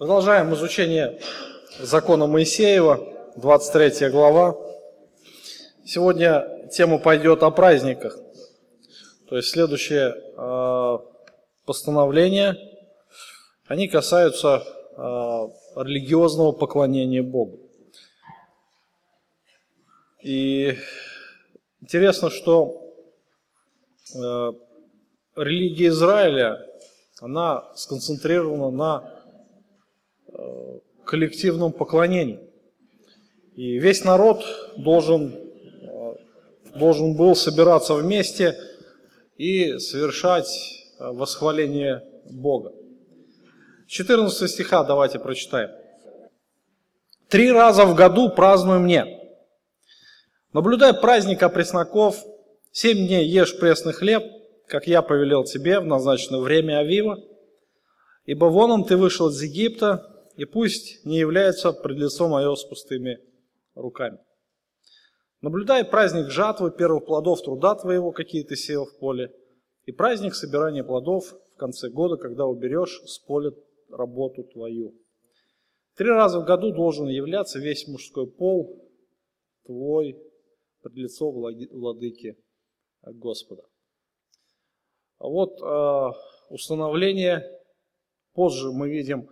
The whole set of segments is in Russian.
Продолжаем изучение закона Моисеева, 23 глава. Сегодня тема пойдет о праздниках. То есть следующее э, постановление, они касаются э, религиозного поклонения Богу. И интересно, что э, религия Израиля, она сконцентрирована на коллективном поклонении. И весь народ должен, э, должен был собираться вместе и совершать э, восхваление Бога. 14 стиха давайте прочитаем. «Три раза в году празднуй мне. Наблюдай праздник опресноков, семь дней ешь пресный хлеб, как я повелел тебе в назначенное время Авива, ибо вон он ты вышел из Египта, и пусть не является пред лицо мое с пустыми руками. Наблюдай праздник жатвы первых плодов труда твоего, какие ты сеял в поле, и праздник собирания плодов в конце года, когда уберешь с поля работу твою. Три раза в году должен являться весь мужской пол твой пред лицо владыки Господа. Вот э, установление, позже мы видим,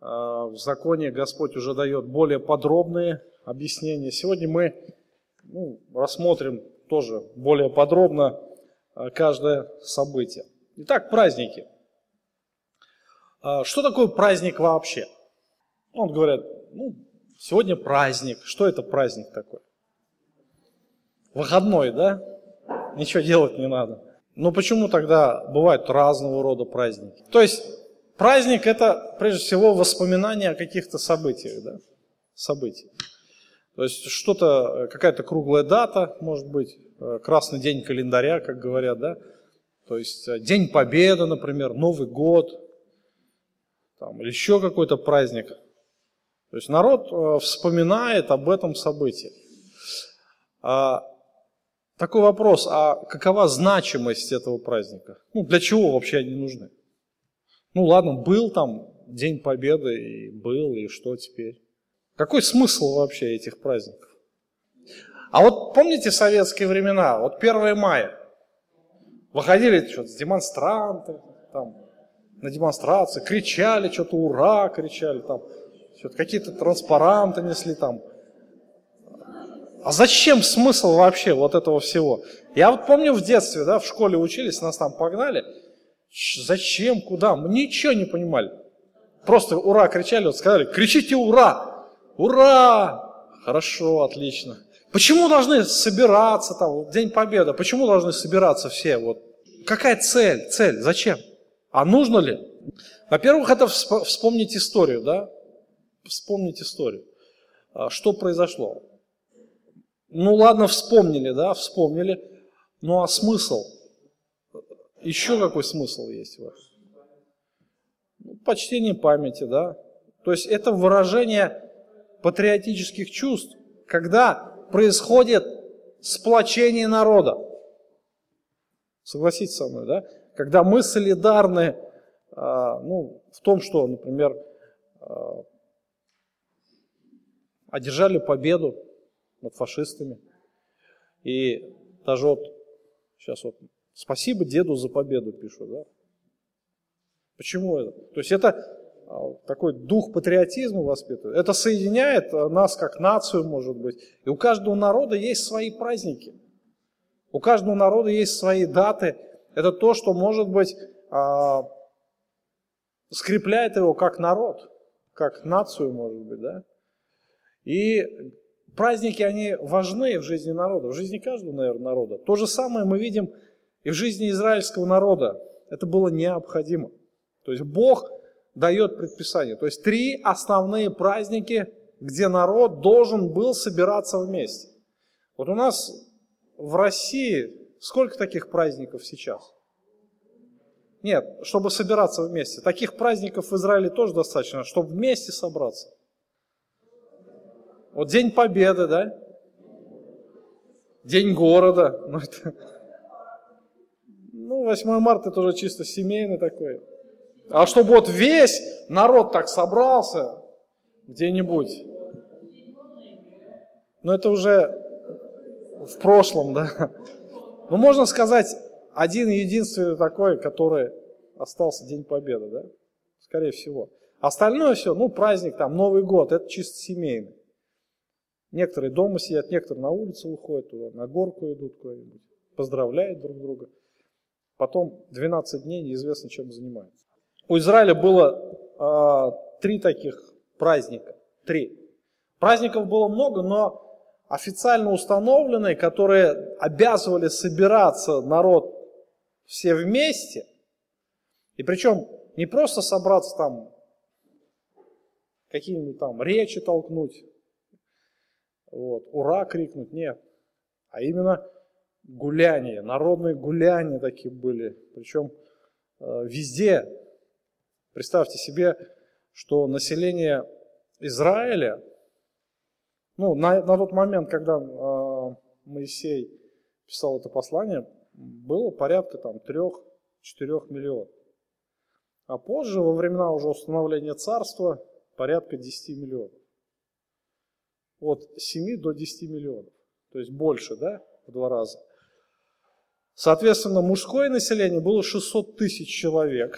в законе Господь уже дает более подробные объяснения. Сегодня мы ну, рассмотрим тоже более подробно а, каждое событие. Итак, праздники. А, что такое праздник вообще? Он говорят, ну, сегодня праздник. Что это праздник такой? Выходной, да? Ничего делать не надо. Но почему тогда бывают разного рода праздники? То есть Праздник – это, прежде всего, воспоминание о каких-то событиях, да? Событий. То есть что-то, какая-то круглая дата, может быть, э, красный день календаря, как говорят, да? То есть э, День Победы, например, Новый год, там, или еще какой-то праздник. То есть народ э, вспоминает об этом событии. А, такой вопрос, а какова значимость этого праздника? Ну, для чего вообще они нужны? Ну ладно, был там День Победы, и был, и что теперь? Какой смысл вообще этих праздников? А вот помните советские времена, вот 1 мая, выходили что-то демонстранты, там, на демонстрации, кричали что-то ура, кричали там, что-то какие-то транспаранты несли там. А зачем смысл вообще вот этого всего? Я вот помню в детстве, да, в школе учились, нас там погнали, Зачем, куда? Мы ничего не понимали. Просто ура кричали, вот сказали, кричите ура! Ура! Хорошо, отлично. Почему должны собираться там, День Победы, почему должны собираться все? Вот. Какая цель? Цель? Зачем? А нужно ли? Во-первых, это вспомнить историю, да? Вспомнить историю. А что произошло? Ну ладно, вспомнили, да, вспомнили. Ну а смысл? Еще какой смысл есть в этом? Ну, почтение памяти, да. То есть это выражение патриотических чувств, когда происходит сплочение народа. Согласитесь со мной, да? Когда мы солидарны а, ну, в том, что, например, а, одержали победу над фашистами. И даже вот сейчас вот Спасибо деду за победу, пишут. Да? Почему это? То есть это а, такой дух патриотизма воспитывает. Это соединяет а, нас как нацию, может быть. И у каждого народа есть свои праздники. У каждого народа есть свои даты. Это то, что, может быть, а, скрепляет его как народ, как нацию, может быть, да. И праздники, они важны в жизни народа, в жизни каждого, наверное, народа. То же самое мы видим и в жизни израильского народа это было необходимо. То есть Бог дает предписание. То есть три основные праздники, где народ должен был собираться вместе. Вот у нас в России сколько таких праздников сейчас? Нет, чтобы собираться вместе. Таких праздников в Израиле тоже достаточно, чтобы вместе собраться. Вот День Победы, да? День города. Ну, это, ну, 8 марта тоже чисто семейный такой. А чтобы вот весь народ так собрался где-нибудь, ну это уже в прошлом, да. Ну можно сказать, один единственный такой, который остался День Победы, да, скорее всего. Остальное все, ну праздник, там, Новый год, это чисто семейный. Некоторые дома сидят, некоторые на улице выходят туда, на горку идут куда-нибудь, поздравляют друг друга. Потом 12 дней неизвестно, чем занимаются. У Израиля было э, три таких праздника. Три. Праздников было много, но официально установленные, которые обязывали собираться народ все вместе. И причем не просто собраться там, какие-нибудь там речи толкнуть, вот, ура крикнуть, нет. А именно гуляния, народные гуляния такие были. Причем э, везде. Представьте себе, что население Израиля, ну, на, на тот момент, когда э, Моисей писал это послание, было порядка там 3-4 миллионов. А позже, во времена уже установления царства, порядка 10 миллионов. От 7 до 10 миллионов. То есть больше, да, в два раза. Соответственно, мужское население было 600 тысяч человек.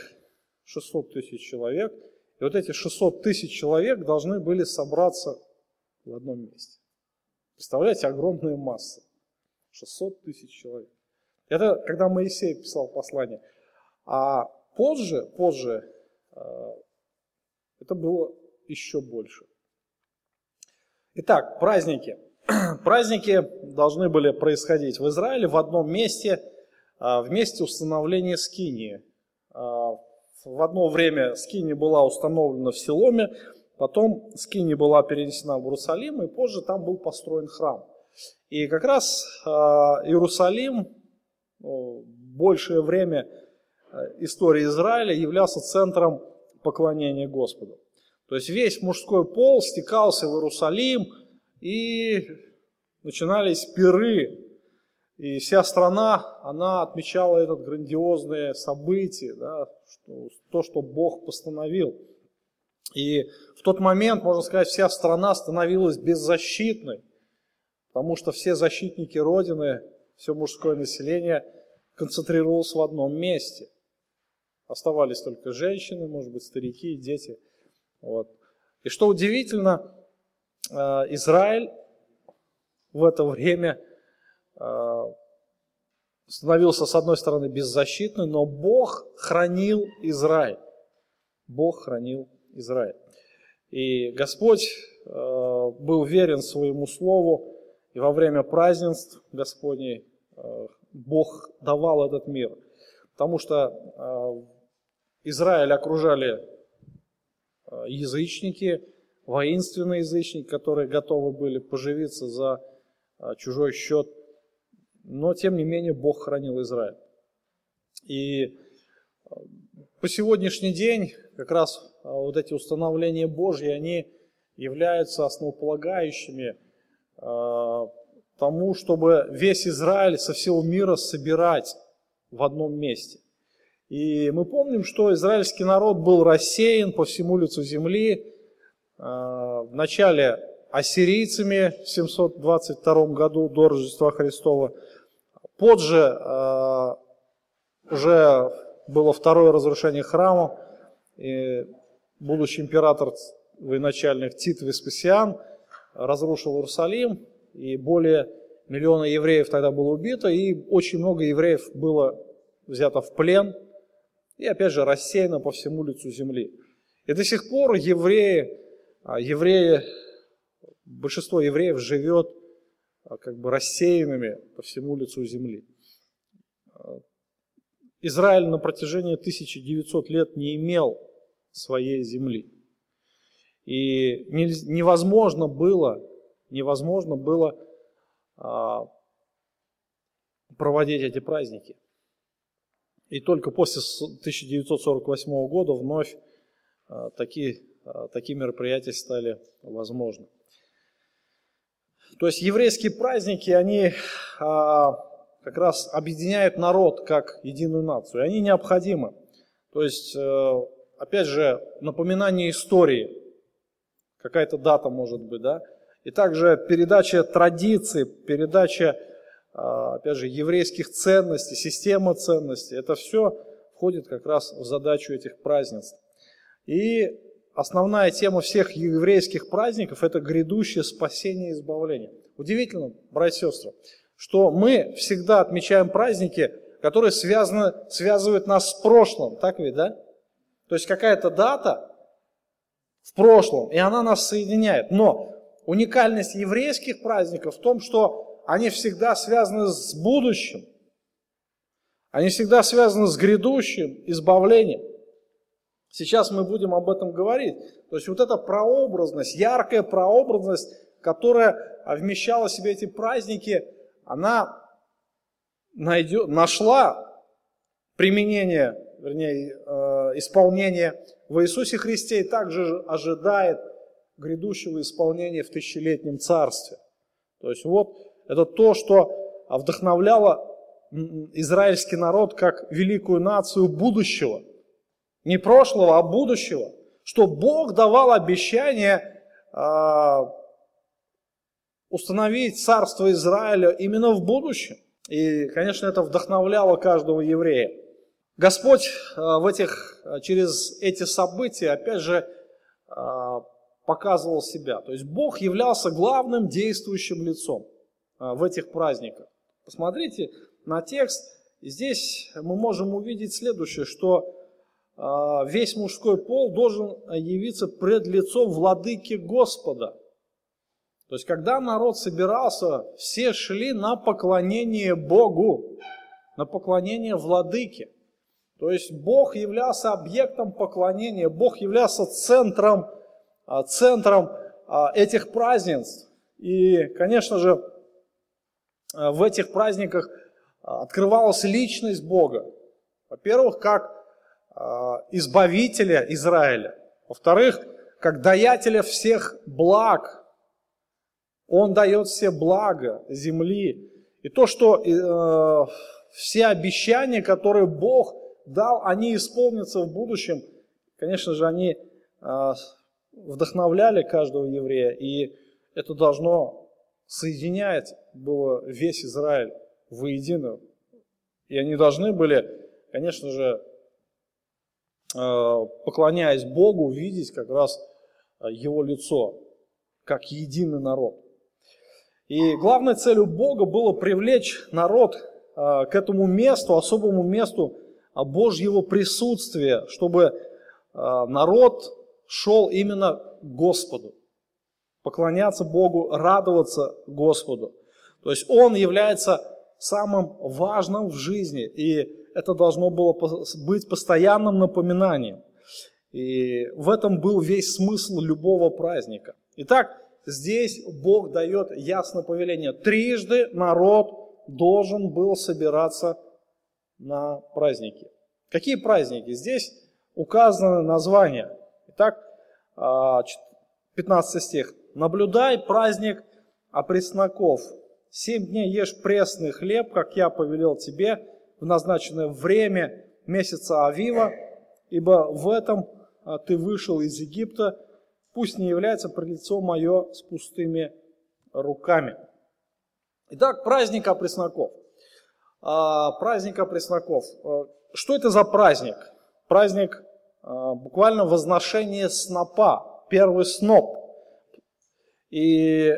600 тысяч человек. И вот эти 600 тысяч человек должны были собраться в одном месте. Представляете, огромная масса. 600 тысяч человек. Это когда Моисей писал послание. А позже, позже э, это было еще больше. Итак, праздники. Праздники должны были происходить в Израиле в одном месте, в месте установления скинии. Э, в одно время скиния была установлена в Силоме, Потом Скини была перенесена в Иерусалим, и позже там был построен храм. И как раз э, Иерусалим ну, большее время истории Израиля являлся центром поклонения Господу. То есть весь мужской пол стекался в Иерусалим, и начинались пиры, и вся страна, она отмечала это грандиозное событие, да, что, то, что Бог постановил. И в тот момент, можно сказать, вся страна становилась беззащитной, потому что все защитники Родины, все мужское население концентрировалось в одном месте. Оставались только женщины, может быть, старики и дети. Вот. И что удивительно, э, Израиль в это время становился, с одной стороны, беззащитным, но Бог хранил Израиль. Бог хранил Израиль. И Господь э, был верен своему слову, и во время празднеств Господней э, Бог давал этот мир. Потому что э, Израиль окружали язычники, воинственные язычники, которые готовы были поживиться за чужой счет. Но, тем не менее, Бог хранил Израиль. И по сегодняшний день как раз а, вот эти установления Божьи, они являются основополагающими а, тому, чтобы весь Израиль со всего мира собирать в одном месте. И мы помним, что израильский народ был рассеян по всему лицу земли. Вначале ассирийцами в 722 году до Рождества Христова. Позже уже было второе разрушение храма, и будущий император военачальник Тит Веспасиан разрушил Иерусалим, и более миллиона евреев тогда было убито, и очень много евреев было взято в плен, и опять же рассеяно по всему лицу земли. И до сих пор евреи, а, евреи большинство евреев живет как бы рассеянными по всему лицу земли. Израиль на протяжении 1900 лет не имел своей земли. И невозможно было, невозможно было а, проводить эти праздники. И только после 1948 года вновь а, такие, а, такие мероприятия стали возможны. То есть еврейские праздники, они как раз объединяют народ как единую нацию. И они необходимы. То есть э, опять же, напоминание истории, какая-то дата может быть, да, и также передача традиций, передача, а, опять же, еврейских ценностей, система ценностей, это все входит как раз в задачу этих празднеств. И основная тема всех еврейских праздников – это грядущее спасение и избавление. Удивительно, братья и сестры, что мы всегда отмечаем праздники, которые связаны, связывают нас с прошлым, так ведь, да? То есть какая-то дата в прошлом, и она нас соединяет. Но уникальность еврейских праздников в том, что они всегда связаны с будущим. Они всегда связаны с грядущим избавлением. Сейчас мы будем об этом говорить. То есть вот эта прообразность, яркая прообразность, которая вмещала в себе эти праздники, она найдет, нашла применение, вернее, э, исполнение в Иисусе Христе и также ожидает грядущего исполнения в тысячелетнем царстве. То есть вот это то, что вдохновляло израильский народ как великую нацию будущего. Не прошлого, а будущего. Что Бог давал обещание э, установить царство Израиля именно в будущем. И, конечно, это вдохновляло каждого еврея. Господь э, в этих, э, через эти события, опять же, показывал себя. То есть Бог являлся главным действующим лицом в этих праздниках. Посмотрите на текст. Здесь мы можем увидеть следующее, что весь мужской пол должен явиться пред лицом владыки Господа. То есть, когда народ собирался, все шли на поклонение Богу, на поклонение владыке. То есть Бог являлся объектом поклонения, Бог являлся центром, а, центром а, этих празднеств. И, конечно же, а, в этих праздниках открывалась личность Бога. Во-первых, как избавителя Израиля. Во-вторых, как даятеля всех благ. Он дает все блага земли. И то, что э, все обещания, которые Бог дал, они исполнятся в будущем. Конечно же, они а, вдохновляли каждого еврея, и это должно соединять было весь Израиль воедино. И они должны были, конечно же, поклоняясь Богу, видеть как раз а, Его лицо, как единый народ. И главной целью Бога было привлечь народ к этому месту, особому месту, Божьего присутствия, чтобы народ шел именно к Господу. Поклоняться Богу, радоваться Господу. То есть Он является самым важным в жизни, и это должно было быть постоянным напоминанием. И в этом был весь смысл любого праздника. Итак, здесь Бог дает ясное повеление. Трижды народ должен был собираться на праздники. Какие праздники? Здесь указано название. Итак, 15 а, стих. «Наблюдай праздник опресноков. Семь дней ешь пресный хлеб, как я повелел тебе, в назначенное время месяца Авива, ибо в этом а, ты вышел из Египта, пусть не является пред лицо мое с пустыми руками». Итак, праздник опресноков. А, праздника пресноков. А, что это за праздник? Праздник буквально возношение снопа, первый сноп. И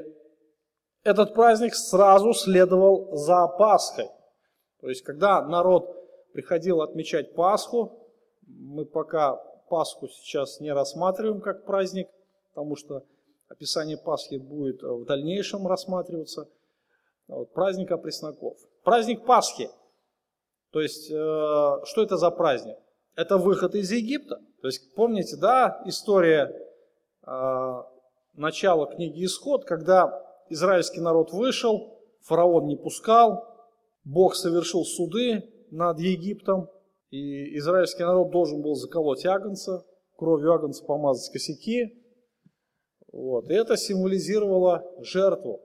этот праздник сразу следовал за Пасхой. То есть, когда народ приходил отмечать Пасху, мы пока Пасху сейчас не рассматриваем как праздник, потому что описание Пасхи будет в дальнейшем рассматриваться. Вот, праздника пресноков. Праздник Пасхи. То есть, э, что это за праздник? Это выход из Египта. То есть, помните, да, история э, начала книги Исход, когда израильский народ вышел, фараон не пускал, Бог совершил суды над Египтом, и израильский народ должен был заколоть агнца, кровью агнца помазать косяки. Вот. И это символизировало жертву.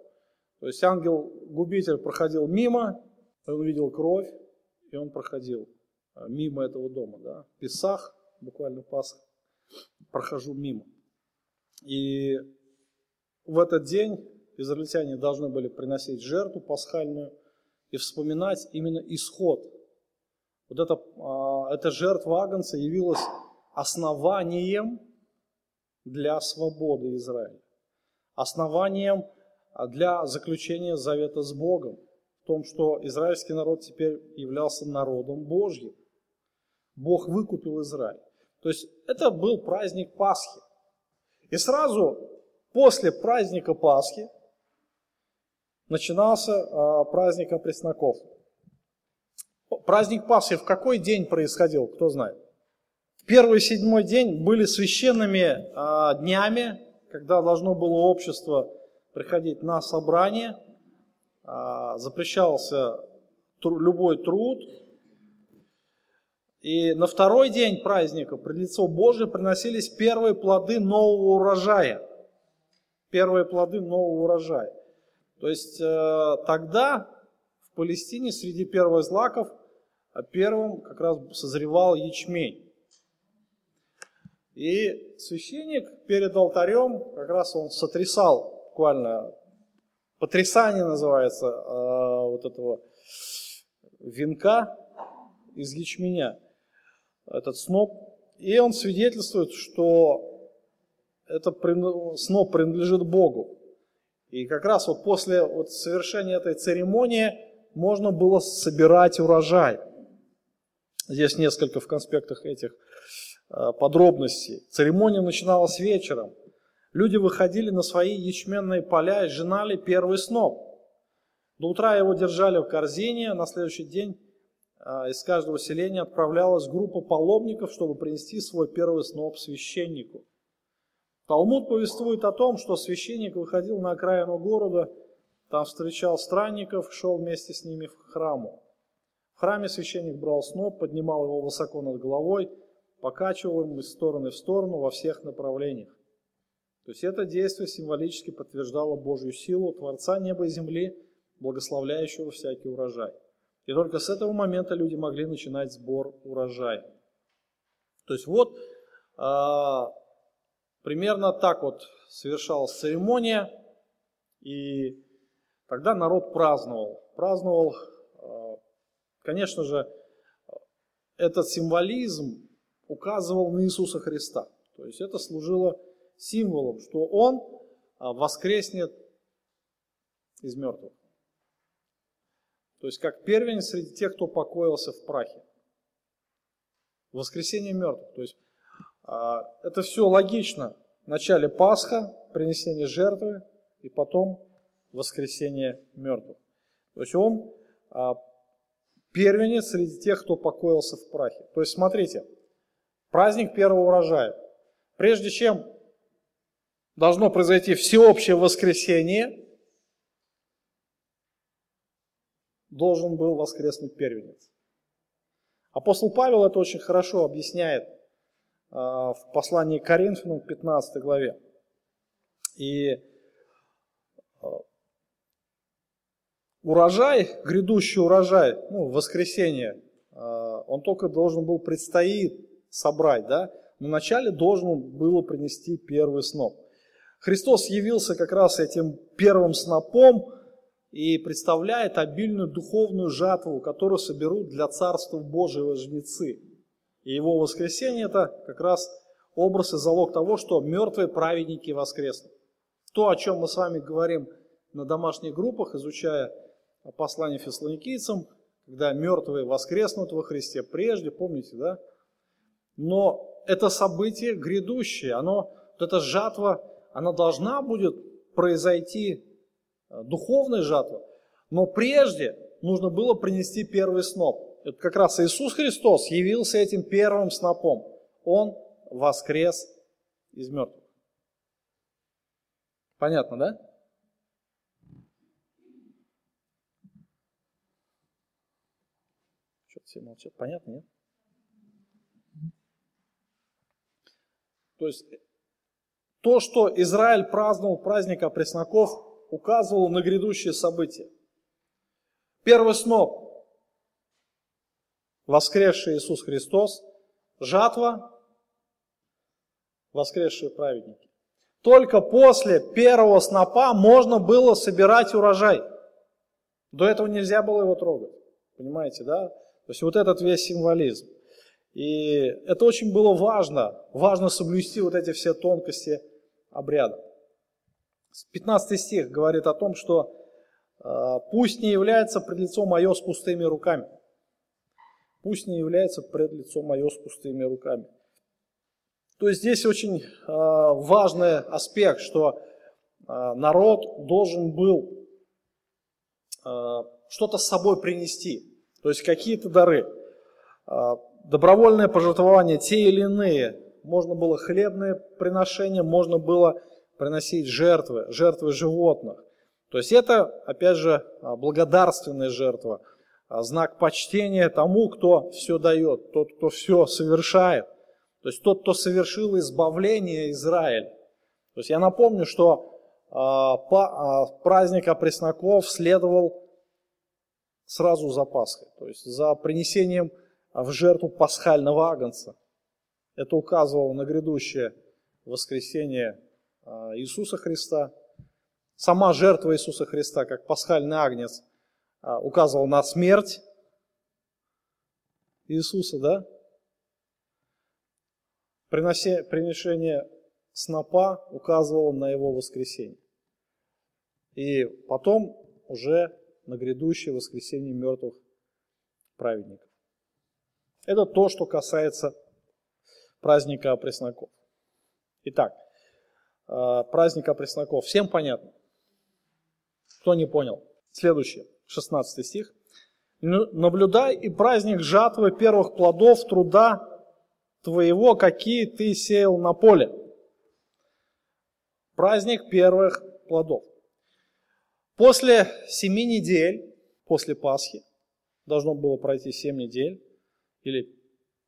То есть ангел-губитель проходил мимо, он увидел кровь, и он проходил а, мимо этого дома. Да? Песах, буквально Пасха. прохожу мимо. И в этот день израильтяне должны были приносить жертву пасхальную и вспоминать именно исход. Вот эта, эта жертва Агнца явилась основанием для свободы Израиля, основанием для заключения завета с Богом, в том, что израильский народ теперь являлся народом Божьим. Бог выкупил Израиль. То есть это был праздник Пасхи. И сразу после праздника Пасхи начинался а, праздник опресноков. Праздник Пасхи в какой день происходил, кто знает? Первый и седьмой день были священными а, днями, когда должно было общество приходить на собрание, а, запрещался тру, любой труд. И на второй день праздника пред лицо Божие приносились первые плоды нового урожая. Первые плоды нового урожая. То есть э, тогда в Палестине среди первых злаков а первым как раз созревал ячмень. И священник перед алтарем, как раз он сотрясал буквально, потрясание называется, э, вот этого венка из ячменя, этот сноп. И он свидетельствует, что этот сноп принадлежит Богу. И как раз вот после вот совершения этой церемонии можно было собирать урожай. Здесь несколько в конспектах этих э, подробностей. Церемония начиналась вечером. Люди выходили на свои ячменные поля и женали первый сноп. До утра его держали в корзине, на следующий день э, из каждого селения отправлялась группа паломников, чтобы принести свой первый сноп священнику. Талмуд повествует о том, что священник выходил на окраину города, там встречал странников, шел вместе с ними в храму. В храме священник брал сноп, поднимал его высоко над головой, покачивал им из стороны в сторону во всех направлениях. То есть это действие символически подтверждало Божью силу Творца неба и земли, благословляющего всякий урожай. И только с этого момента люди могли начинать сбор урожая. То есть вот а, Примерно так вот совершалась церемония, и тогда народ праздновал. Праздновал, э, конечно же, этот символизм указывал на Иисуса Христа. То есть это служило символом, что Он э, воскреснет из мертвых. То есть как первенец среди тех, кто покоился в прахе. Воскресение мертвых. То есть это все логично. Вначале Пасха, принесение жертвы, и потом воскресение мертвых. То есть он а, первенец среди тех, кто покоился в прахе. То есть смотрите, праздник первого урожая. Прежде чем должно произойти всеобщее воскресение, должен был воскреснуть первенец. Апостол Павел это очень хорошо объясняет а, в послании к Коринфянам, 15 главе. И а, урожай, грядущий урожай, ну, воскресенье, а, он только должен был предстоит собрать, да, но вначале должен было принести первый сноп. Христос явился как раз этим первым снопом и представляет обильную духовную жатву, которую соберут для Царства Божьего жнецы. И его воскресение это как раз образ и залог того, что мертвые праведники воскреснут. То, о чем мы с вами говорим на домашних группах, изучая послание фессалоникийцам, когда мертвые воскреснут во Христе прежде, помните, да? Но это событие грядущее, оно, вот эта жатва, она должна будет произойти, э, духовная жатва, но прежде нужно было принести первый сноп. Это как раз Иисус Христос явился этим первым снопом. Он воскрес из мертвых. Понятно, да? Что-то все молчат. Понятно, нет? То есть то, что Израиль праздновал праздник опресноков, указывало на грядущие события. Первый сноп воскресший Иисус Христос, жатва, воскресшие праведники. Только после первого снопа можно было собирать урожай. До этого нельзя было его трогать. Понимаете, да? То есть вот этот весь символизм. И это очень было важно. Важно соблюсти вот эти все тонкости обряда. 15 стих говорит о том, что э, «пусть не является пред лицом мое с пустыми руками». Пусть не является пред лицом мое с пустыми руками. То есть здесь очень э, важный аспект, что э, народ должен был э, что-то с собой принести, то есть какие-то дары. Э, добровольное пожертвование, те или иные, можно было хлебные приношения, можно было приносить жертвы, жертвы животных. То есть это, опять же, благодарственная жертва, знак почтения тому, кто все дает, тот, кто все совершает. То есть тот, кто совершил избавление Израиль. То есть я напомню, что а, а, праздник опресноков следовал сразу за Пасхой, то есть за принесением в жертву пасхального агнца. Это указывало на грядущее воскресение а, Иисуса Христа. Сама жертва Иисуса Христа, как пасхальный агнец, указывала на смерть Иисуса, да? приношение снопа указывало на его воскресение. И потом уже на грядущее воскресение мертвых праведников. Это то, что касается праздника пресноков. Итак, э, праздник пресноков. Всем понятно? Кто не понял? Следующее, 16 стих. «Наблюдай и праздник жатвы первых плодов труда твоего, какие ты сеял на поле. Праздник первых плодов. После семи недель, после Пасхи, должно было пройти семь недель, или,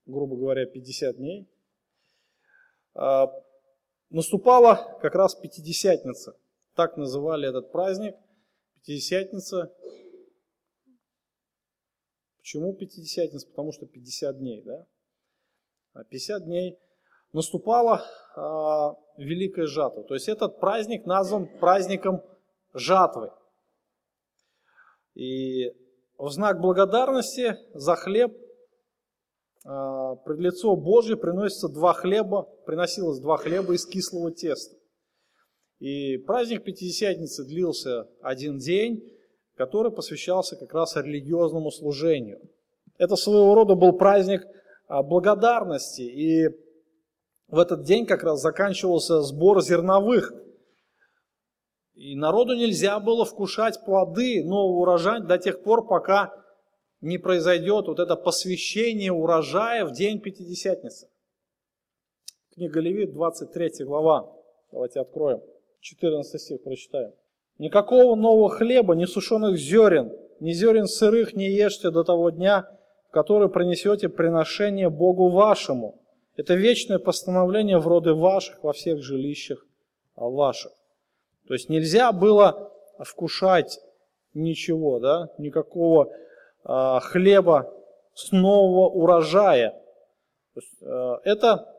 грубо говоря, 50 дней, а, наступала как раз Пятидесятница. Так называли этот праздник. Пятидесятница. Почему Пятидесятница? Потому что 50 дней, да? 50 дней, наступала а, великая жатва. То есть этот праздник назван праздником жатвы. И в знак благодарности за хлеб а, пред лицо Божье приносится два хлеба, приносилось два хлеба из кислого теста. И праздник Пятидесятницы длился один день, который посвящался как раз религиозному служению. Это своего рода был праздник – а, благодарности. И в этот день как раз заканчивался сбор зерновых. И народу нельзя было вкушать плоды нового урожая до тех пор, пока не произойдет вот это посвящение урожая в день Пятидесятницы. Книга Левит, 23 глава. Давайте откроем. 14 стих прочитаем. Никакого нового хлеба, ни сушеных зерен, ни зерен сырых не ешьте до того дня, в который принесете приношение Богу вашему. Это вечное постановление в роды ваших во всех жилищах ваших. То есть нельзя было вкушать ничего, да, никакого э, хлеба с нового урожая. Есть, э, это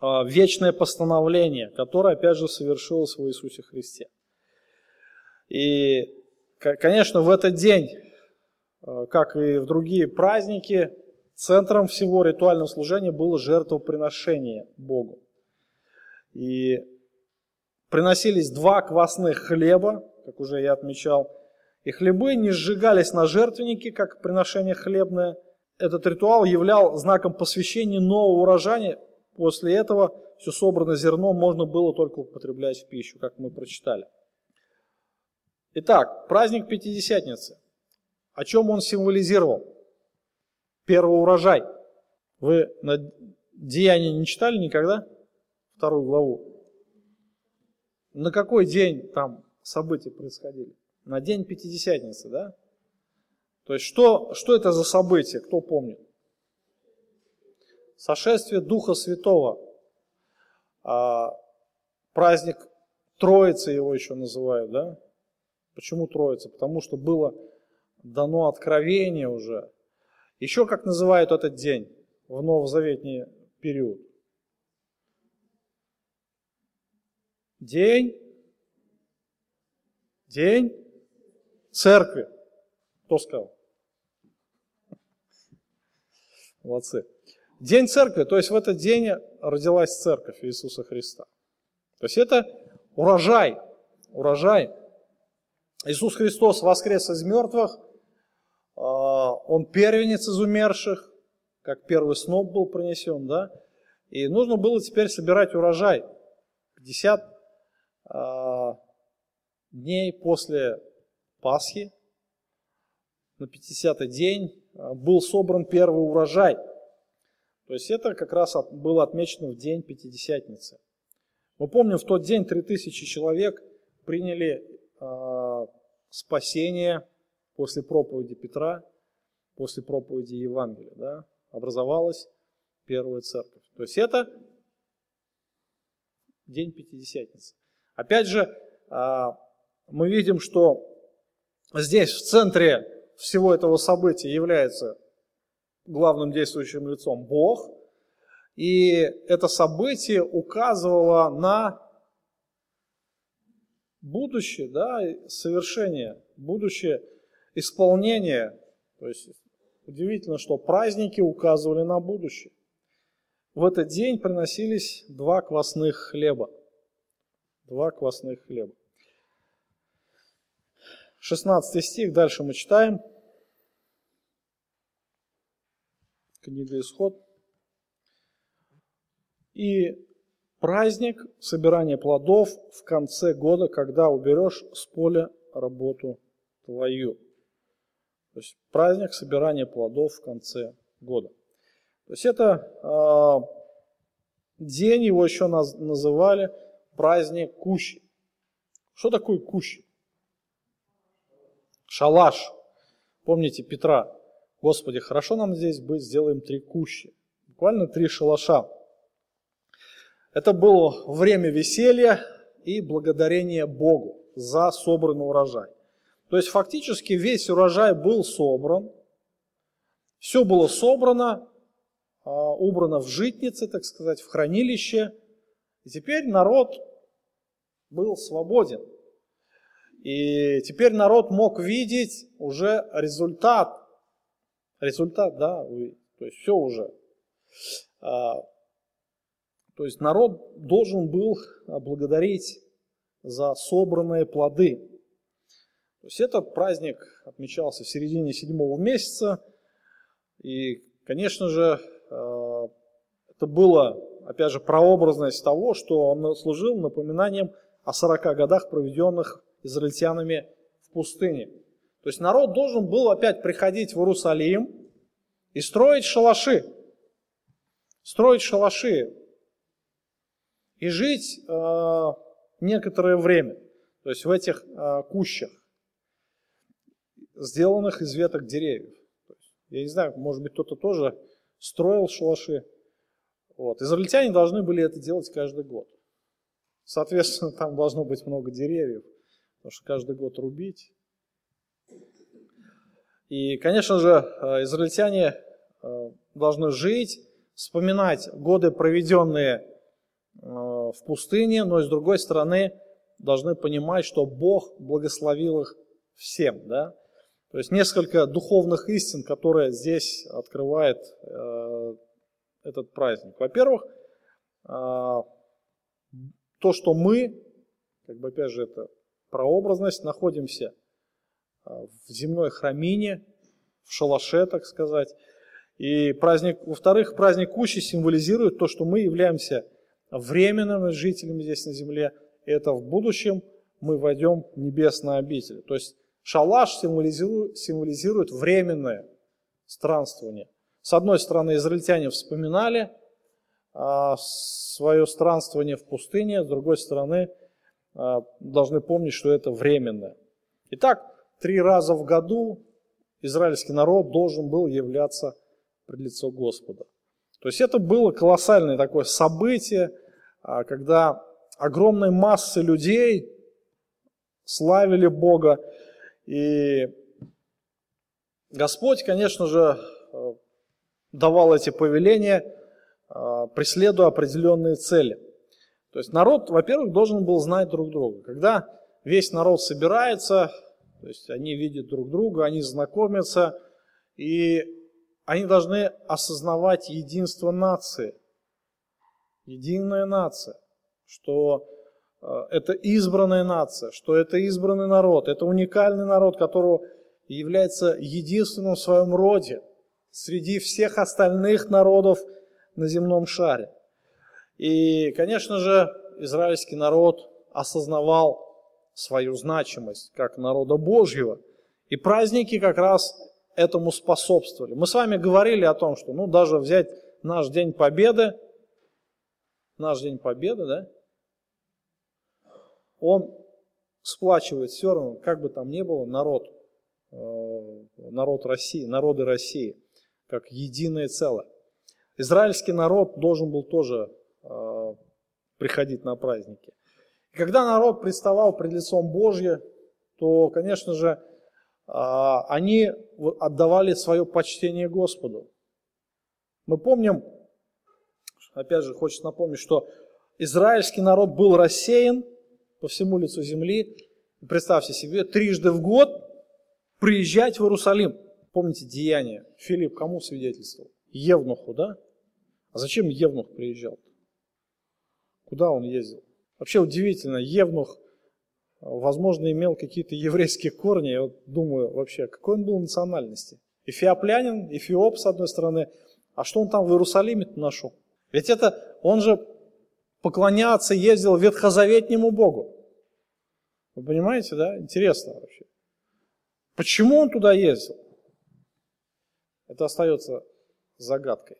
э, вечное постановление, которое, опять же, совершилось в Иисусе Христе. И, конечно, в этот день Э, как и в другие праздники, центром всего ритуального служения было жертвоприношение Богу. И приносились два квасных хлеба, как уже я отмечал, и хлебы не сжигались на жертвеннике, как приношение хлебное. Этот ритуал являл знаком посвящения нового урожая. После этого все собранное зерно можно было только употреблять в пищу, как мы прочитали. Итак, праздник Пятидесятницы. О чем он символизировал? Первый урожай. Вы на Деяния не читали никогда? Вторую главу. На какой день там события происходили? На день Пятидесятницы, да? То есть что, что это за событие, кто помнит? Сошествие Духа Святого. А, праздник Троицы его еще называют, да? Почему Троица? Потому что было дано откровение уже. Еще как называют этот день в новозаветний период? День. День церкви. Кто сказал? Молодцы. День церкви, то есть в этот день родилась церковь Иисуса Христа. То есть это урожай, урожай. Иисус Христос воскрес из мертвых, а, Он первенец из умерших, как первый сноп был принесен, да? И нужно было теперь собирать урожай. 50 а, дней после Пасхи, на 50-й день а, был собран первый урожай. То есть это как раз было отмечено в день Пятидесятницы. Мы помним, в тот день 3000 человек приняли спасение после проповеди Петра, после проповеди Евангелия. Да? Образовалась первая церковь. То есть это день Пятидесятницы. Опять же, э, мы видим, что здесь в центре всего этого события является главным действующим лицом Бог. И это событие указывало на будущее, да, совершение, будущее исполнение. То есть удивительно, что праздники указывали на будущее. В этот день приносились два квасных хлеба. Два квасных хлеба. 16 стих, дальше мы читаем. Книга Исход. И праздник собирания плодов в конце года, когда уберешь с поля работу твою. То есть праздник собирания плодов в конце года. То есть это э, день, его еще наз, называли праздник Кущи. Что такое Кущи? Шалаш. Помните Петра? Господи, хорошо нам здесь быть, сделаем три кущи. Буквально три шалаша. Это было время веселья и благодарения Богу за собранный урожай. То есть фактически весь урожай был собран, все было собрано, а, убрано в житнице, так сказать, в хранилище. И теперь народ был свободен. И теперь народ мог видеть уже результат. Результат, да, то есть все уже. То есть народ должен был благодарить за собранные плоды. То есть этот праздник отмечался в середине седьмого месяца. И, конечно же, а, это было, опять же, прообразность того, что он служил напоминанием о 40 годах, проведенных израильтянами в пустыне. То есть народ должен был опять приходить в Иерусалим и строить шалаши. Строить шалаши. И жить э, некоторое время. То есть в этих э, кущах, сделанных из веток деревьев. Я не знаю, может быть, кто-то тоже строил шалаши. Вот. Израильтяне должны были это делать каждый год. Соответственно, там должно быть много деревьев. Потому что каждый год рубить. И, конечно же, э, израильтяне должны жить, вспоминать годы, проведенные в пустыне, но с другой стороны должны понимать, что Бог благословил их всем. Да? То есть несколько духовных истин, которые здесь открывает этот праздник. Во-первых, то, что мы, как бы опять же это прообразность, находимся а, в земной храмине, в шалаше, так сказать. И праздник, во-вторых, праздник Кущи символизирует то, что мы являемся временными жителями здесь на земле. Это в будущем мы войдем в небесное обитель. То есть шалаш символизирует, временное странствование. С одной стороны, израильтяне вспоминали а, свое странствование в пустыне, с другой стороны, а, должны помнить, что это временно. Итак, три раза в году израильский народ должен был являться пред лицо Господа. То есть это было колоссальное такое событие, когда огромной массы людей славили Бога. И Господь, конечно же, э, давал эти повеления, а, преследуя определенные цели – То есть народ, во-первых, должен был знать друг друга. Когда весь народ собирается, то есть они видят друг друга, они знакомятся, и они должны осознавать единство нации. Единая нация, что э, это избранная нация, что это избранный народ, это уникальный народ, которого является единственным в своем роде среди всех остальных народов на земном шаре. И, конечно же, израильский народ осознавал свою значимость как народа Божьего. И праздники как раз этому способствовали. Мы с вами говорили о том, что ну, даже взять наш День Победы, наш День Победы, да, он сплачивает все равно, как бы там ни было, народ, э, народ России, народы России, как единое целое. Израильский народ должен был тоже э, приходить на праздники. И когда народ приставал пред лицом Божье, то, конечно же, а, они отдавали свое почтение Господу. Мы помним, опять же, хочется напомнить, что израильский народ был рассеян по всему лицу земли. Представьте себе, трижды в год приезжать в Иерусалим. Помните деяние? Филипп кому свидетельствовал? Евнуху, да? А зачем Евнух приезжал? Куда он ездил? Вообще удивительно, Евнух, возможно, имел какие-то еврейские корни. Я вот думаю вообще, какой он был национальности? Эфиоплянин, эфиоп с одной стороны. А что он там в Иерусалиме нашел? Ведь это, он же поклоняться ездил ветхозаветнему Богу. Вы понимаете, да? Интересно вообще. Почему он туда ездил? Это остается загадкой.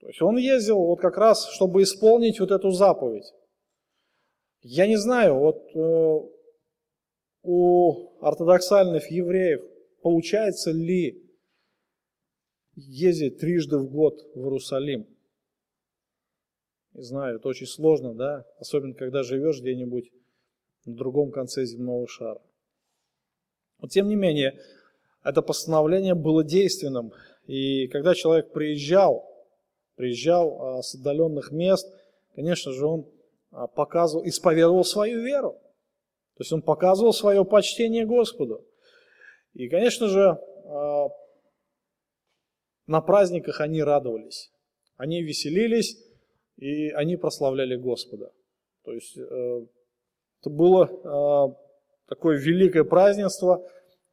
То есть он ездил вот как раз, чтобы исполнить вот эту заповедь. Я не знаю, вот э, у ортодоксальных евреев получается ли ездить трижды в год в Иерусалим? Не знаю, это очень сложно, да, особенно когда живешь где-нибудь на другом конце земного шара. Но тем не менее, это постановление было действенным. И когда человек приезжал приезжал а, с отдаленных мест, конечно же, он а, показывал, исповедовал свою веру. То есть он показывал свое почтение Господу. И, конечно же, а, на праздниках они радовались, они веселились, и они прославляли Господа. То есть э, это было такое великое празднество,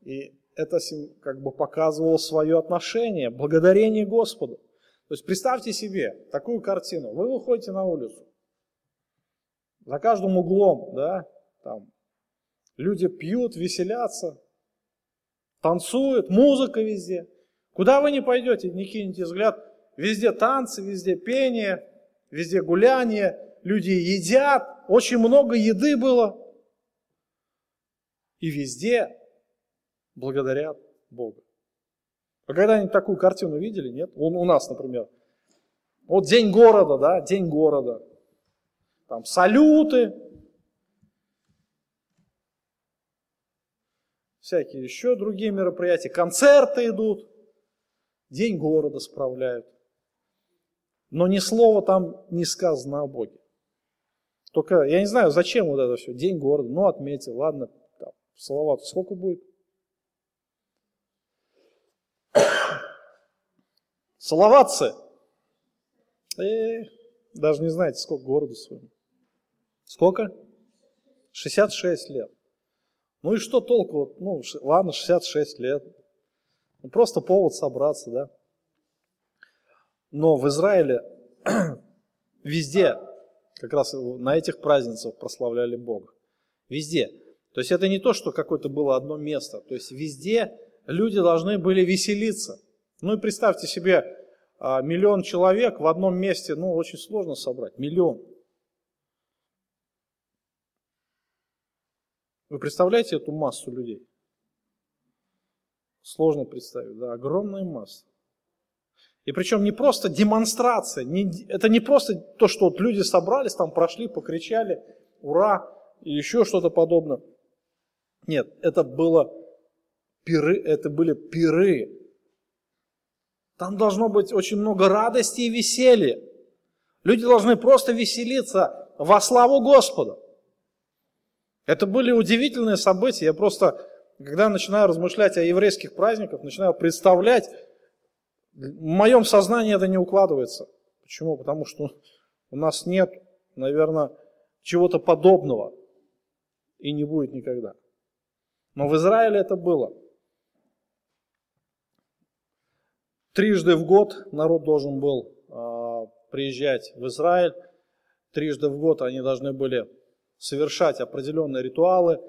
и это как бы показывало свое отношение, благодарение Господу. То есть представьте себе такую картину. Вы выходите на улицу, за каждым углом, да, там люди пьют, веселятся, танцуют, музыка везде. Куда вы не пойдете, не кинете взгляд, везде танцы, везде пение, везде гуляние, люди едят, очень много еды было. И везде благодарят Бога. Вы когда-нибудь такую картину видели, нет? Он у нас, например. Вот день города, да, день города. Там салюты, всякие еще другие мероприятия, концерты идут, день города справляют. Но ни слова там не сказано о Боге. Только, я не знаю, зачем вот это все, день города, ну отметил, ладно, там, слова сколько будет? Салаватцы. Э, даже не знаете, сколько городу своему. Сколько? 66 лет. Ну и что толку? Ну, ладно, 66 лет. Ну, просто повод собраться, да. Но в Израиле везде, как раз на этих праздницах прославляли Бога. Везде. То есть это не то, что какое-то было одно место. То есть везде люди должны были веселиться. Ну и представьте себе, а, миллион человек в одном месте, ну, очень сложно собрать. Миллион. Вы представляете эту массу людей? Сложно представить, да, огромная масса. И причем не просто демонстрация, не, это не просто то, что вот люди собрались, там прошли, покричали, ура, и еще что-то подобное. Нет, это было пиры, это были пиры там должно быть очень много радости и веселья. Люди должны просто веселиться во славу Господа. Это были удивительные события. Я просто, когда начинаю размышлять о еврейских праздниках, начинаю представлять, в моем сознании это не укладывается. Почему? Потому что у нас нет, наверное, чего-то подобного. И не будет никогда. Но в Израиле это было. Трижды в год народ должен был э, приезжать в Израиль. Трижды в год они должны были совершать определенные ритуалы,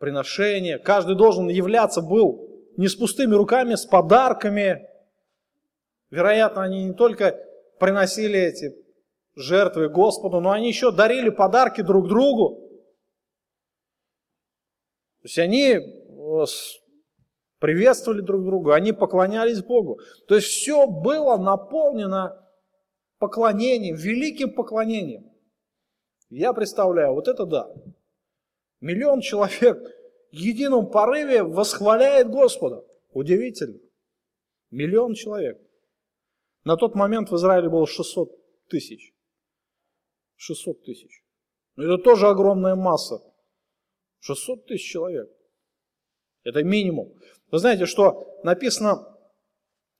приношения. Каждый должен являться был не с пустыми руками, с подарками. Вероятно, они не только приносили эти жертвы Господу, но они еще дарили подарки друг другу. То есть они э, приветствовали друг друга, они поклонялись Богу. То есть все было наполнено поклонением, великим поклонением. Я представляю, вот это да. Миллион человек в едином порыве восхваляет Господа. Удивительно. Миллион человек. На тот момент в Израиле было 600 тысяч. 600 тысяч. Но это тоже огромная масса. 600 тысяч человек. Это минимум. Вы знаете, что написано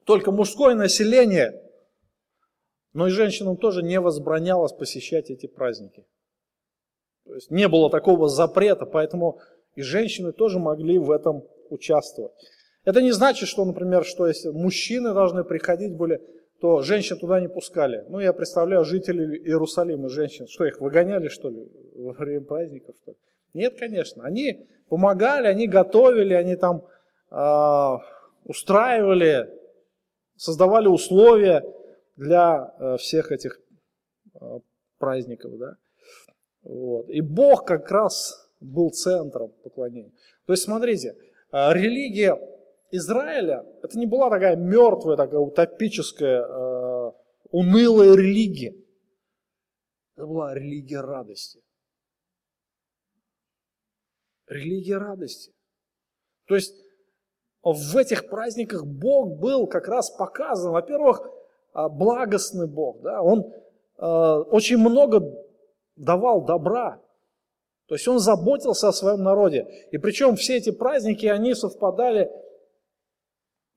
только мужское население, но и женщинам тоже не возбранялось посещать эти праздники. То есть не было такого запрета, поэтому и женщины тоже могли в этом участвовать. Это не значит, что, например, что если мужчины должны приходить были, то женщин туда не пускали. Ну, я представляю жителей Иерусалима, женщин, что их выгоняли, что ли, во время праздников, что ли? Нет, конечно. Они помогали, они готовили, они там э, устраивали, создавали условия для э, всех этих э, праздников. Да? Вот. И Бог как раз был центром поклонения. То есть, смотрите, э, религия Израиля, это не была такая мертвая, такая утопическая, э, унылая религия. Это была религия радости религия радости. То есть в этих праздниках Бог был как раз показан. Во-первых, а, благостный Бог. Да? Он э, очень много давал добра. То есть он заботился о своем народе. И причем все эти праздники, они совпадали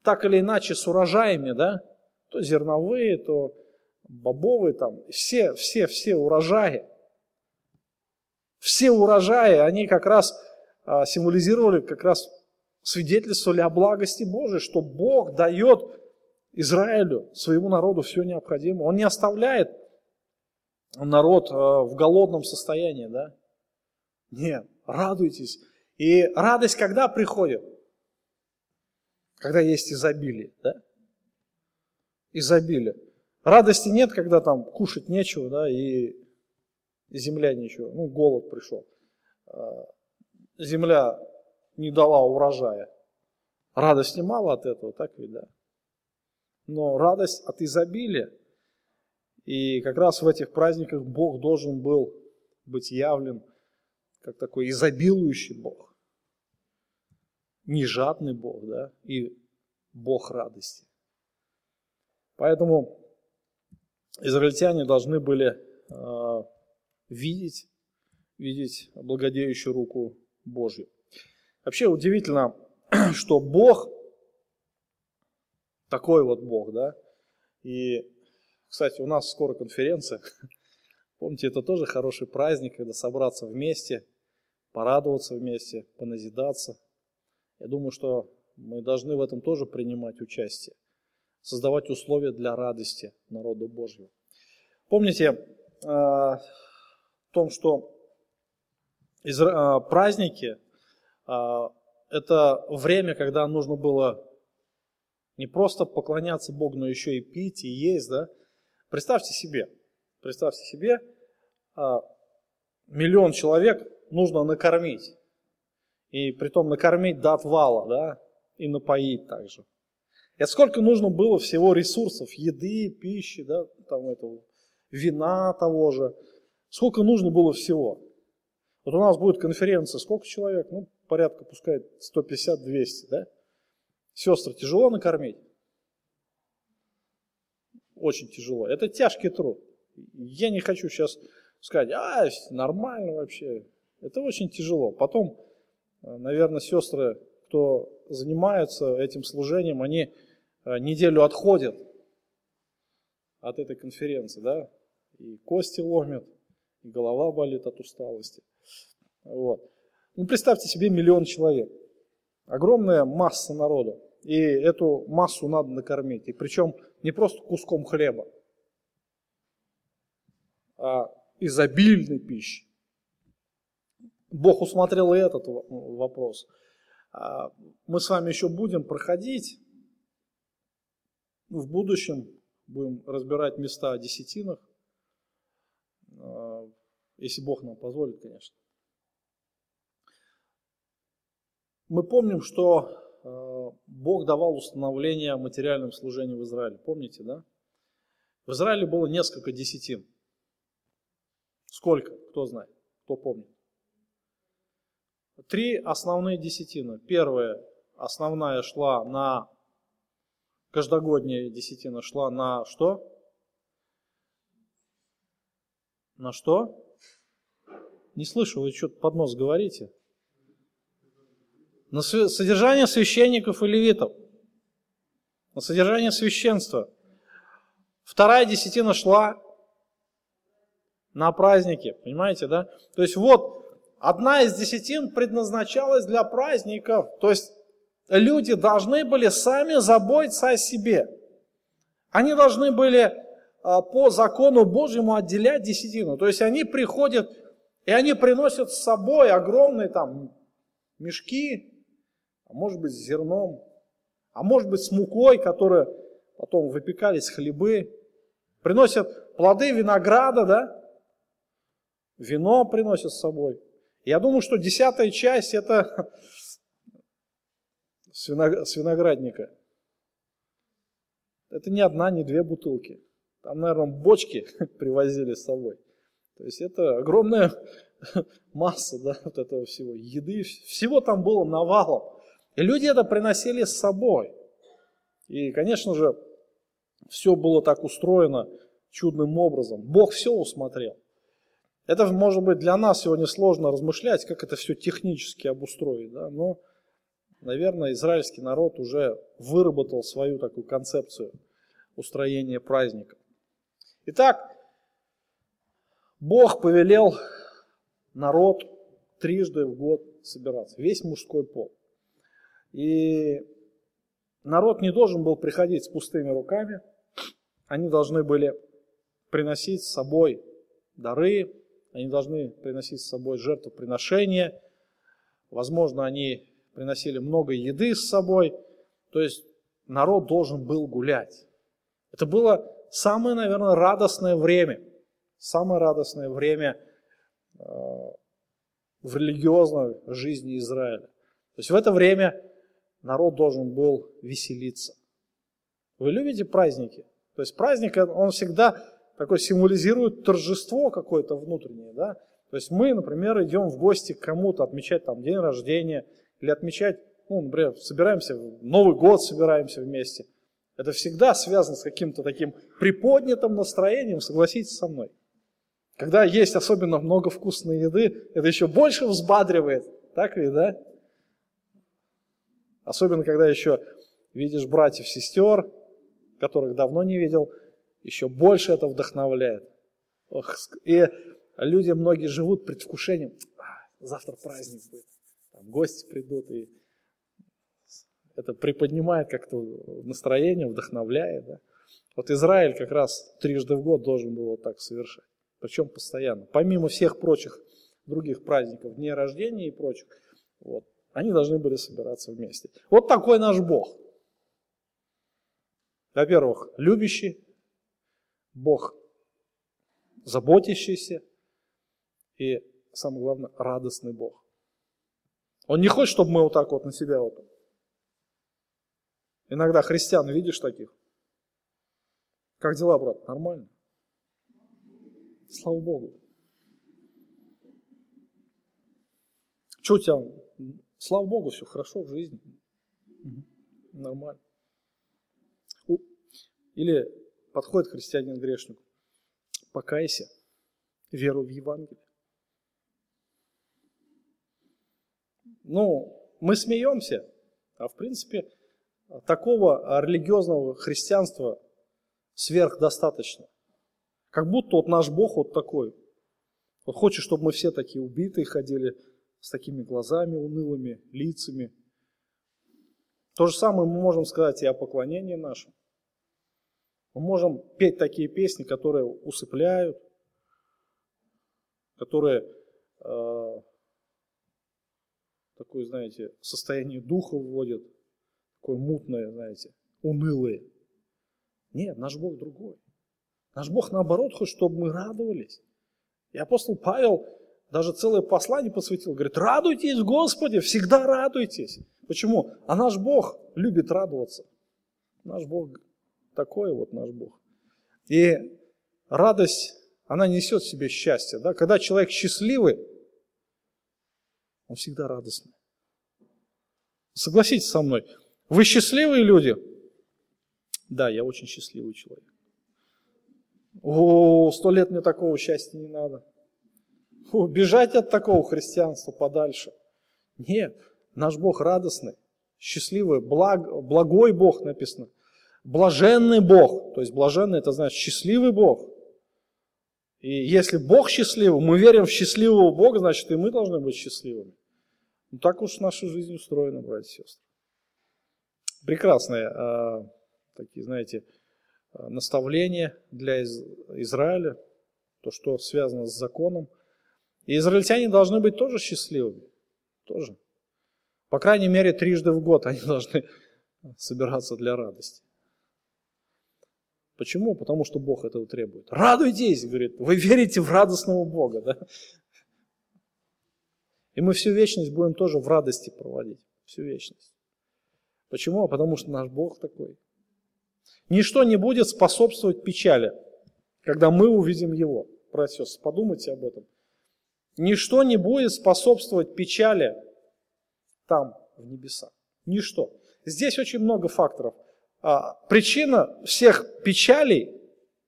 так или иначе с урожаями, да? То зерновые, то бобовые, там, все, все, все урожаи. Все урожаи, они как раз а, символизировали, как раз свидетельствовали о благости Божией, что Бог дает Израилю, своему народу все необходимое. Он не оставляет народ а, в голодном состоянии, да? Нет, радуйтесь. И радость когда приходит? Когда есть изобилие, да? Изобилие. Радости нет, когда там кушать нечего, да, и земля ничего, ну, голод пришел. А, земля не дала урожая. Радости мало от этого, так ведь, да? Но радость от изобилия. И как раз в этих праздниках Бог должен был быть явлен как такой изобилующий Бог. Не жадный Бог, да, и Бог радости. Поэтому израильтяне должны были э, видеть, видеть благодеющую руку Божью. Вообще удивительно, что Бог такой вот Бог, да. И, кстати, у нас скоро конференция. Помните, это тоже хороший праздник, когда собраться вместе, порадоваться вместе, поназидаться. Я думаю, что мы должны в этом тоже принимать участие, создавать условия для радости народу Божьего. Помните э, о том, что а, праздники а, – это время, когда нужно было не просто поклоняться Богу, но еще и пить, и есть. Да? Представьте себе, представьте себе, а, миллион человек нужно накормить. И притом накормить до отвала, да, и напоить также. Это сколько нужно было всего ресурсов, еды, пищи, да, там этого, вина того же. Сколько нужно было всего. Вот у нас будет конференция, сколько человек? Ну, порядка, пускай 150-200, да? Сестры, тяжело накормить? Очень тяжело. Это тяжкий труд. Я не хочу сейчас сказать, а, нормально вообще. Это очень тяжело. Потом, э, наверное, сестры, кто занимаются этим служением, они э, неделю отходят от этой конференции, да, и кости ломят, и голова болит от усталости. Вот. Ну, представьте себе миллион человек. Огромная масса народа. И эту массу надо накормить. И причем не просто куском хлеба, а изобильной пищей. Бог усмотрел и этот вопрос. А мы с вами еще будем проходить в будущем, будем разбирать места о десятинах, а, если Бог нам позволит, конечно. Мы помним, что Бог давал установление о материальном служении в Израиле. Помните, да? В Израиле было несколько десятин. Сколько? Кто знает? Кто помнит? Три основные десятины. Первая, основная шла на, каждогодняя десятина шла на что? На что? Не слышу, вы что-то под нос говорите на содержание священников и левитов, на содержание священства. Вторая десятина шла на праздники, понимаете, да? То есть вот одна из десятин предназначалась для праздников, то есть люди должны были сами заботиться о себе. Они должны были а, по закону Божьему отделять десятину. То есть они приходят и они приносят с собой огромные там мешки, а может быть с зерном, а может быть с мукой, которая потом выпекались хлебы, приносят плоды винограда, да, вино приносят с собой. Я думаю, что десятая часть это с виноградника. Это не одна, не две бутылки. Там, наверное, бочки привозили с собой. То есть это огромная масса да, вот этого всего, еды, всего там было навалом. И люди это приносили с собой. И, конечно же, все было так устроено чудным образом. Бог все усмотрел. Это, может быть, для нас сегодня сложно размышлять, как это все технически обустроить, да? но, наверное, израильский народ уже выработал свою такую концепцию устроения праздника. Итак, Бог повелел народ трижды в год собираться, весь мужской пол. И народ не должен был приходить с пустыми руками. Они должны были приносить с собой дары, они должны приносить с собой жертвоприношения. Возможно, они приносили много еды с собой. То есть народ должен был гулять. Это было самое, наверное, радостное время. Самое радостное время э, в религиозной жизни Израиля. То есть в это время народ должен был веселиться. Вы любите праздники? То есть праздник, он всегда такой символизирует торжество какое-то внутреннее, да? То есть мы, например, идем в гости к кому-то, отмечать там день рождения, или отмечать, ну, например, собираемся, Новый год собираемся вместе. Это всегда связано с каким-то таким приподнятым настроением, согласитесь со мной. Когда есть особенно много вкусной еды, это еще больше взбадривает. Так ли, да? Особенно, когда еще видишь братьев, сестер, которых давно не видел, еще больше это вдохновляет. Ох, и люди многие живут предвкушением, а, завтра праздник будет, там гости придут, и это приподнимает как-то настроение, вдохновляет. Да? Вот Израиль как раз трижды в год должен был вот так совершать. Причем постоянно. Помимо всех прочих других праздников, дней рождения и прочих. Вот. Они должны были собираться вместе. Вот такой наш Бог. Во-первых, любящий, Бог заботящийся и, самое главное, радостный Бог. Он не хочет, чтобы мы вот так вот на себя вот. Иногда христиан видишь таких. Как дела, брат? Нормально? Слава Богу. Что у тебя Слава Богу, все хорошо в жизни. Нормально. Или подходит христианин грешнику. Покайся, веру в Евангелие. Ну, мы смеемся, а в принципе такого религиозного христианства сверхдостаточно. Как будто вот наш Бог вот такой. Вот хочет, чтобы мы все такие убитые ходили, с такими глазами унылыми, лицами. То же самое мы можем сказать и о поклонении нашем. Мы можем петь такие песни, которые усыпляют, которые э, такое, знаете, состояние духа вводят, такое мутное, знаете, унылое. Нет, наш Бог другой. Наш Бог, наоборот, хочет, чтобы мы радовались. И апостол Павел даже целое послание посвятил. Говорит, радуйтесь, Господи, всегда радуйтесь. Почему? А наш Бог любит радоваться. Наш Бог такой вот наш Бог. И радость, она несет в себе счастье. Да? Когда человек счастливый, он всегда радостный. Согласитесь со мной, вы счастливые люди? Да, я очень счастливый человек. О, сто лет мне такого счастья не надо. Фу, бежать от такого христианства подальше. Нет, наш Бог радостный, счастливый, благ, благой Бог написано. Блаженный Бог, то есть блаженный это значит счастливый Бог. И если Бог счастливый, мы верим в счастливого Бога, значит и мы должны быть счастливыми. Ну так уж наша жизнь устроена, братья и сестры. Прекрасные э, такие, знаете, а, наставления для Из- Израиля, то, что связано с законом. И израильтяне должны быть тоже счастливыми. Тоже. По крайней мере, трижды в год они должны собираться для радости. Почему? Потому что Бог этого требует. Радуйтесь, говорит, вы верите в радостного Бога. Да? И мы всю вечность будем тоже в радости проводить. Всю вечность. Почему? Потому что наш Бог такой. Ничто не будет способствовать печали, когда мы увидим Его. Братья подумайте об этом. Ничто не будет способствовать печали там, в небесах. Ничто. Здесь очень много факторов. А, причина всех печалей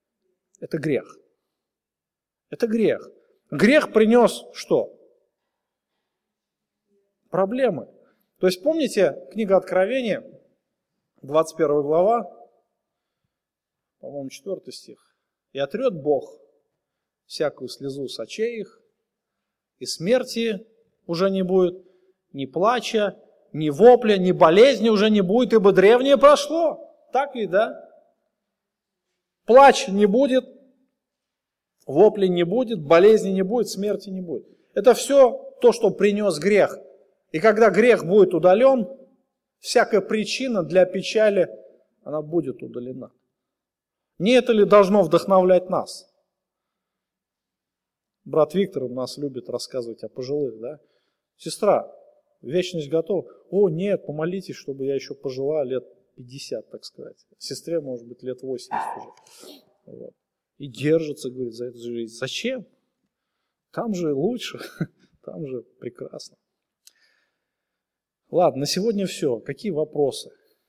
– это грех. Это грех. Грех принес что? Проблемы. То есть помните книга Откровения, 21 глава, по-моему, 4 стих. «И отрет Бог всякую слезу с очей их, и смерти уже не будет, ни плача, ни вопля, ни болезни уже не будет, ибо древнее прошло». Так ведь, да? Плач не будет, вопли не будет, болезни не будет, смерти не будет. Это все то, что принес грех. И когда грех будет удален, всякая причина для печали, она будет удалена. Не это ли должно вдохновлять нас? Брат Виктор у нас любит рассказывать о пожилых, да? Сестра, вечность готова? О, нет, помолитесь, чтобы я еще пожила лет 50, так сказать. Сестре, может быть, лет 80 уже. Вот. И держится, говорит, за эту жизнь. Зачем? Там же лучше, там же прекрасно. Ладно, на сегодня все. Какие вопросы?